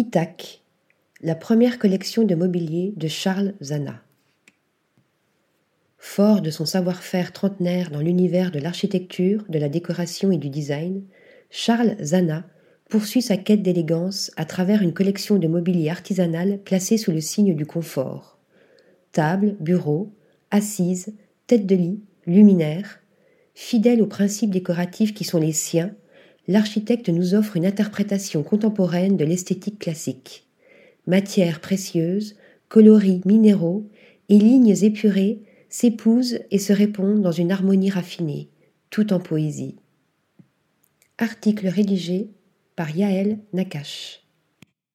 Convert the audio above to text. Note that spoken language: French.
Itac, la première collection de mobilier de Charles Zana. Fort de son savoir-faire trentenaire dans l'univers de l'architecture, de la décoration et du design, Charles Zana poursuit sa quête d'élégance à travers une collection de mobilier artisanal placée sous le signe du confort. Tables, bureaux, assises, têtes de lit, luminaires, fidèle aux principes décoratifs qui sont les siens, l'architecte nous offre une interprétation contemporaine de l'esthétique classique. Matières précieuses, coloris minéraux et lignes épurées s'épousent et se répondent dans une harmonie raffinée, tout en poésie. Article rédigé par Yaël Nakache.